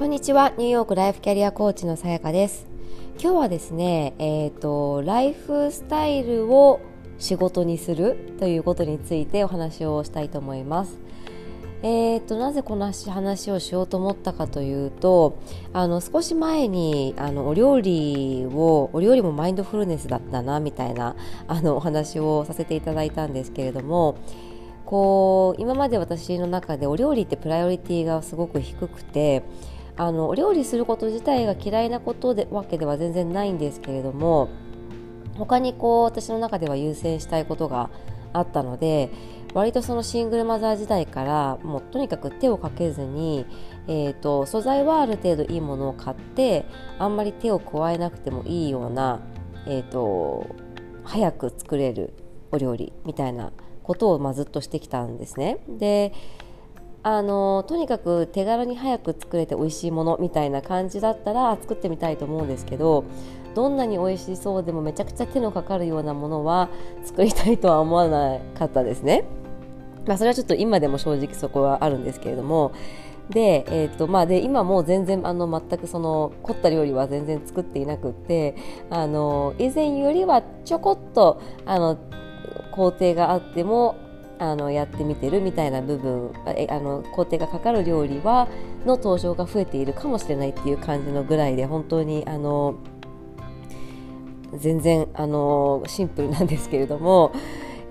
こんにちは。ニューヨークライフキャリアコーチのさやかです。今日はですねえっ、ー、とライフスタイルを仕事にするということについてお話をしたいと思います。えーと、なぜこの話をしようと思ったかというとあの少し前にあのお料理をお料理もマインドフルネスだったなみたいなあのお話をさせていただいたんですけれどもこう今まで私の中でお料理ってプライオリティがすごく低くてあのお料理すること自体が嫌いなことでわけでは全然ないんですけれども他にこう私の中では優先したいことがあったので割とそのシングルマザー時代からもうとにかく手をかけずに、えーと、素材はある程度いいものを買ってあんまり手を加えなくてもいいような、えーと、早く作れるお料理みたいなことを、まあ、ずっとしてきたんですね。であのとにかく手軽に早く作れて美味しいものみたいな感じだったら作ってみたいと思うんですけどどんなに美味しそうでもめちゃくちゃ手のかかるようなものは作りたいとは思わなかったですね。まあ、それはちょっと今でも正直そこはあるんですけれどもで,、えーとまあ、で今も全然あの全くその凝った料理は全然作っていなくってあの以前よりはちょこっとあの工程があってもあのやってみてるみたいな部分あの工程がかかる料理はの登場が増えているかもしれないっていう感じのぐらいで本当にあの全然あのシンプルなんですけれども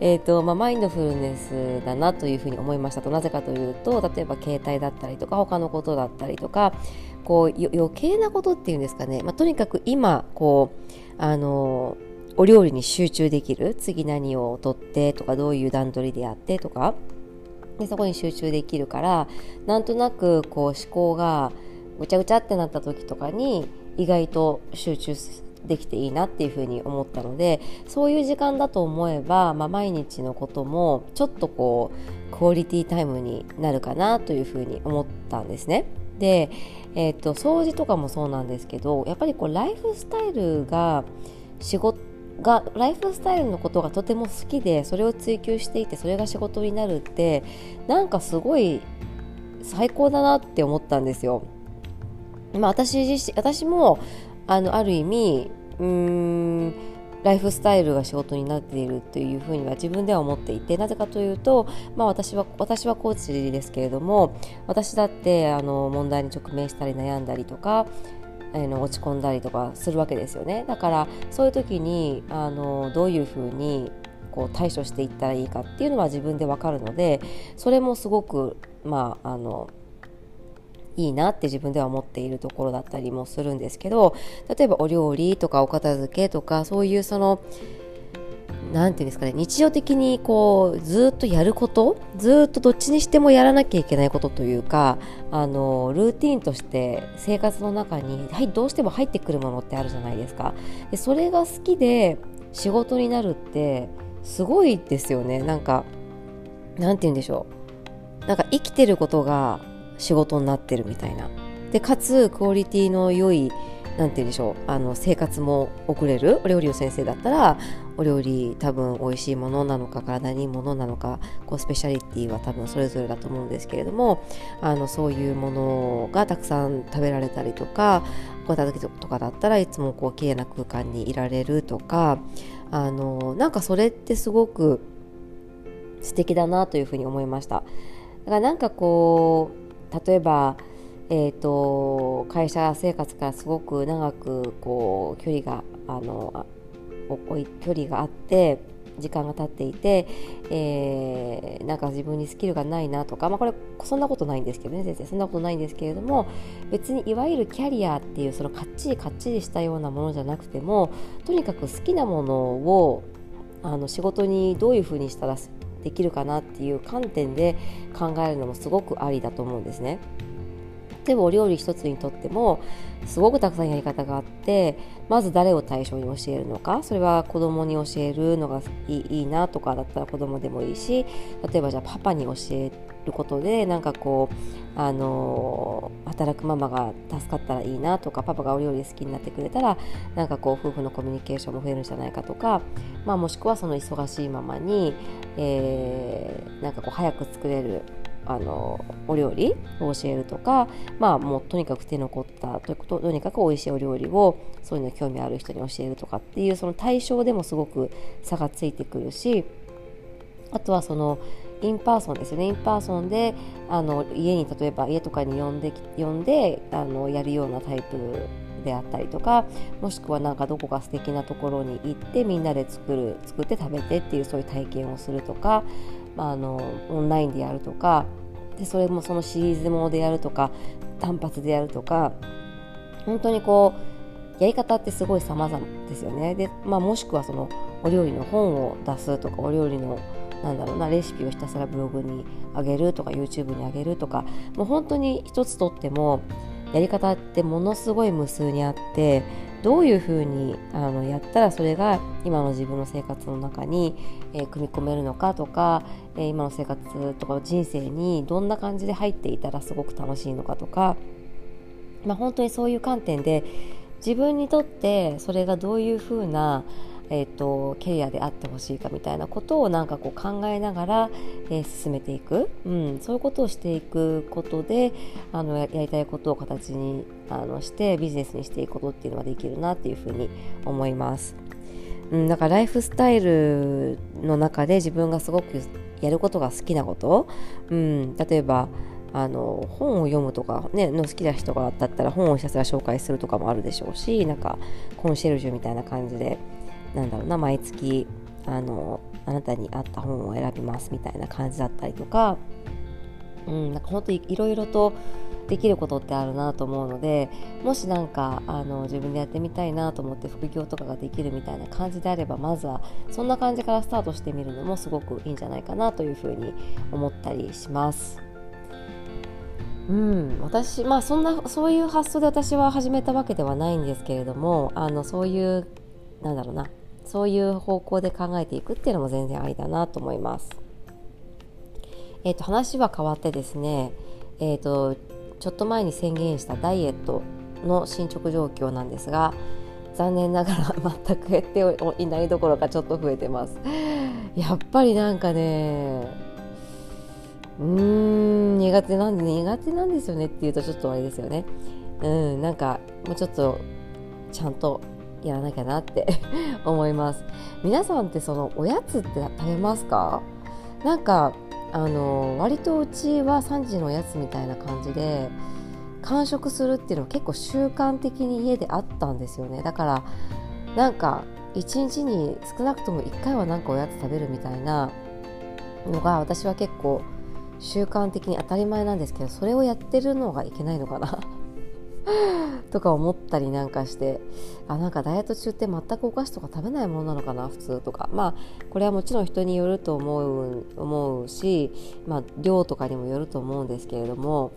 えーとまあ、マインドフルネスだなというふうに思いましたと。なぜかというと例えば携帯だったりとか他のことだったりとかこう余計なことっていうんですかね、まあ、とにかく今こうあのお料理に集中できる？次何を取ってとかどういう段取りでやってとかでそこに集中できるからなんとなくこう思考がぐちゃぐちゃってなった時とかに意外と集中できていいなっていうふうに思ったのでそういう時間だと思えば、まあ、毎日のこともちょっとこうクオリティタイムになるかなというふうに思ったんですね。で、えーと、掃除とかもそうなんですけどやっぱりこうライフスタイルが仕事がライフスタイルのことがとても好きでそれを追求していてそれが仕事になるってなんかすごい最高だなって思ったんですよ。まあ、私自身私もあのある意味うーんライフスタイルが仕事になっているというふうには自分では思っていてなぜかというと、まあ、私は私はコーチですけれども私だってあの問題に直面したり悩んだりとかあの落ち込んだりとかするわけですよね。だからそういう時にあのどういうふうにこう対処していったらいいかっていうのは自分で分かるのでそれもすごくまああのいいなって自分では思っているところだったりもするんですけど例えばお料理とかお片付けとかそういうその何て言うんですかね日常的にこうずっとやることずっとどっちにしてもやらなきゃいけないことというかあのルーティンとして生活の中に、はい、どうしても入ってくるものってあるじゃないですか。でそれが好きで仕事になるってすごいですよね。なんかなんて言うんでしょう。なんか生きてることが仕事になってるみたいな。でかつクオリティの良いなんて言うんでしょうあの生活も送れるお料理の先生だったらお料理多分美味しいものなのか体にいいものなのかこうスペシャリティは多分それぞれだと思うんですけれどもあのそういうものがたくさん食べられたりとかごたきとかだったらいつもこう綺麗な空間にいられるとかあのなんかそれってすごく素敵だなというふうに思いました。だからなんかこう例えば、えーと、会社生活からすごく長くこう距離があの距離があって時間が経っていて、えー、なんか自分にスキルがないなとか、まあ、これそんなことないんですけどね先生そんなことないんですけれども別にいわゆるキャリアっていうそのかっちりかっちりしたようなものじゃなくてもとにかく好きなものをあの仕事にどういうふうにしたらできるかなっていう観点で考えるのもすごくありだと思うんですね。例えばお料理一つにとってもすごくたくさんやり方があってまず誰を対象に教えるのかそれは子供に教えるのがいいなとかだったら子供でもいいし例えばじゃあパパに教えることでなんかこうあの働くママが助かったらいいなとかパパがお料理好きになってくれたらなんかこう夫婦のコミュニケーションも増えるんじゃないかとか、まあ、もしくはその忙しいママに、えー、なんかこう早く作れるあのお料理を教えるとか、まあ、もうとにかく手残ったとととにかく美味しいお料理をそういうの興味ある人に教えるとかっていうその対象でもすごく差がついてくるしあとはその in person ですよね。インパーソンであの家に例えば家とかに呼んで呼んであのやるようなタイプであったりとかもしくはなんかどこか素敵なところに行ってみんなで作る作って食べてっていうそういう体験をするとか、あ、のオンラインでやるとかでそれもそのシリーズもでやるとか単発でやるとか本当にこうやり方ってすごい様々ですよね。で、まあ、もしくはそのお料理の本を出すとかお料理のなんだろうなレシピをひたすらブログに上げるとか YouTube に上げるとかもう本当に一つとってもやり方ってものすごい無数にあってどういうふうにあのやったらそれが今の自分の生活の中に、えー、組み込めるのかとか、えー、今の生活とか人生にどんな感じで入っていたらすごく楽しいのかとか、まあ、本当にそういう観点で自分にとってそれがどういうふうなえーと、キャリアであってほしいかみたいなことをなんかこう考えながら、えー、進めていく、うん、そういうことをしていくことであのやりたいことを形にあのしてビジネスにしていくことっていうのができるなっていうふうに思います。うん、だからライフスタイルの中で自分がすごくやることが好きなこと、うん、例えばあの本を読むとか、ね、の好きな人がだったら本をひたすら紹介するとかもあるでしょうしなんかコンシェルジュみたいな感じで。なんだろうな毎月あのあなたに合った本を選びますみたいな感じだったりとか、うん、なんか本当にいろいろとできることってあるなと思うのでもしなんかあの自分でやってみたいなと思って副業とかができるみたいな感じであればまずはそんな感じからスタートしてみるのもすごくいいんじゃないかなというふうに思ったりします。うん、私まあそんなそういう発想で私は始めたわけではないんですけれどもあのそういうなんだろうなそういう方向で考えていくっていうのも全然ありだなと思います。えーと、話は変わってですね、えーと、ちょっと前に宣言したダイエットの進捗状況なんですが残念ながら全く減っていないどころかちょっと増えてますやっぱりなんかねうーん苦手なんで苦手なんですよねっていうとちょっとあれですよねうんなんかもうちょっとちゃんとやらなきゃなって 思います。皆さんってそのおやつって食べますか？なんかあの割とうちは3時のおやつみたいな感じで完食するっていうのは結構習慣的に家であったんですよね。だからなんか1日に少なくとも1回はなんかおやつ食べるみたいなのが私は結構習慣的に当たり前なんですけどそれをやってるのがいけないのかな。とか思ったりなんかしてあなんかダイエット中って全くお菓子とか食べないものなのかな普通とかまあこれはもちろん人によると思う思うし、まあ、量とかにもよると思うんですけれども、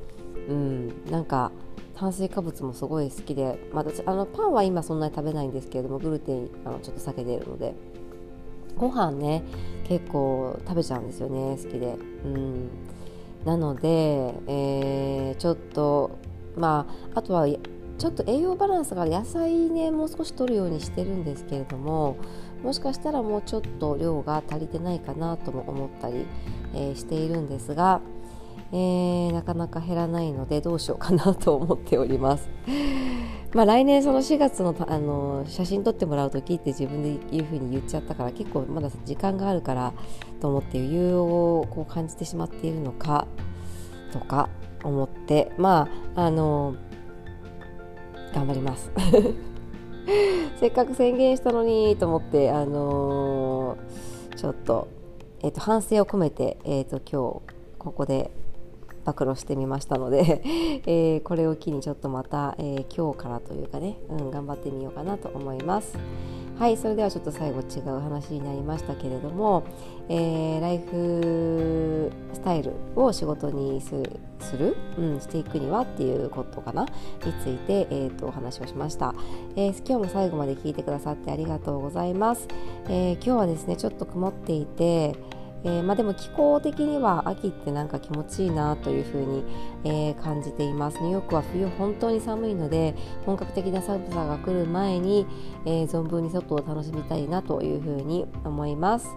うん、なんか炭水化物もすごい好きで、まあ、私あのパンは今そんなに食べないんですけれどもグルテンあのちょっと避けているのでご飯ね結構食べちゃうんですよね好きで。うんなので、えー、ちょっとまあ、あとはちょっと栄養バランスが野菜ねもう少し取るようにしてるんですけれどももしかしたらもうちょっと量が足りてないかなとも思ったり、えー、しているんですが、えー、なかなか減らないのでどうしようかなと思っております。まあ、来年その4月のあの写真撮ってもらう時って自分で言うふうに言っちゃったから結構まだ時間があるからと思って余裕をこう感じてしまっているのかとか思ってまああの頑張ります。せっかく宣言したのにと思ってあのー、ちょっと,、えーと、反省を込めて、えーと、今日ここで暴露してみましたので え、これを機にちょっとまた、え、今日からというかね、うん、頑張ってみようかなと思います。はいそれではちょっと最後違う話になりましたけれども、えー、ライフスタイルを仕事にする、うん、していくにはっていうことかなについて、えーと、お話をしました、えー、今日も最後まで聞いてくださってありがとうございます、えー、今日はですねちょっと曇っていてえー、まあ、でも気候的には秋ってなんか気持ちいいなというふうに、えー、感じています。ニューヨークは冬本当に寒いので本格的な寒さが来る前に、えー、存分に外を楽しみたいなというふうに思います。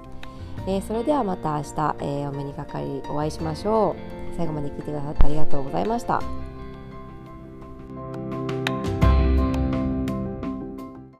えー、それではまた明日、えー、お目にかかりお会いしましょう。最後まで聞いてくださってありがとうございました。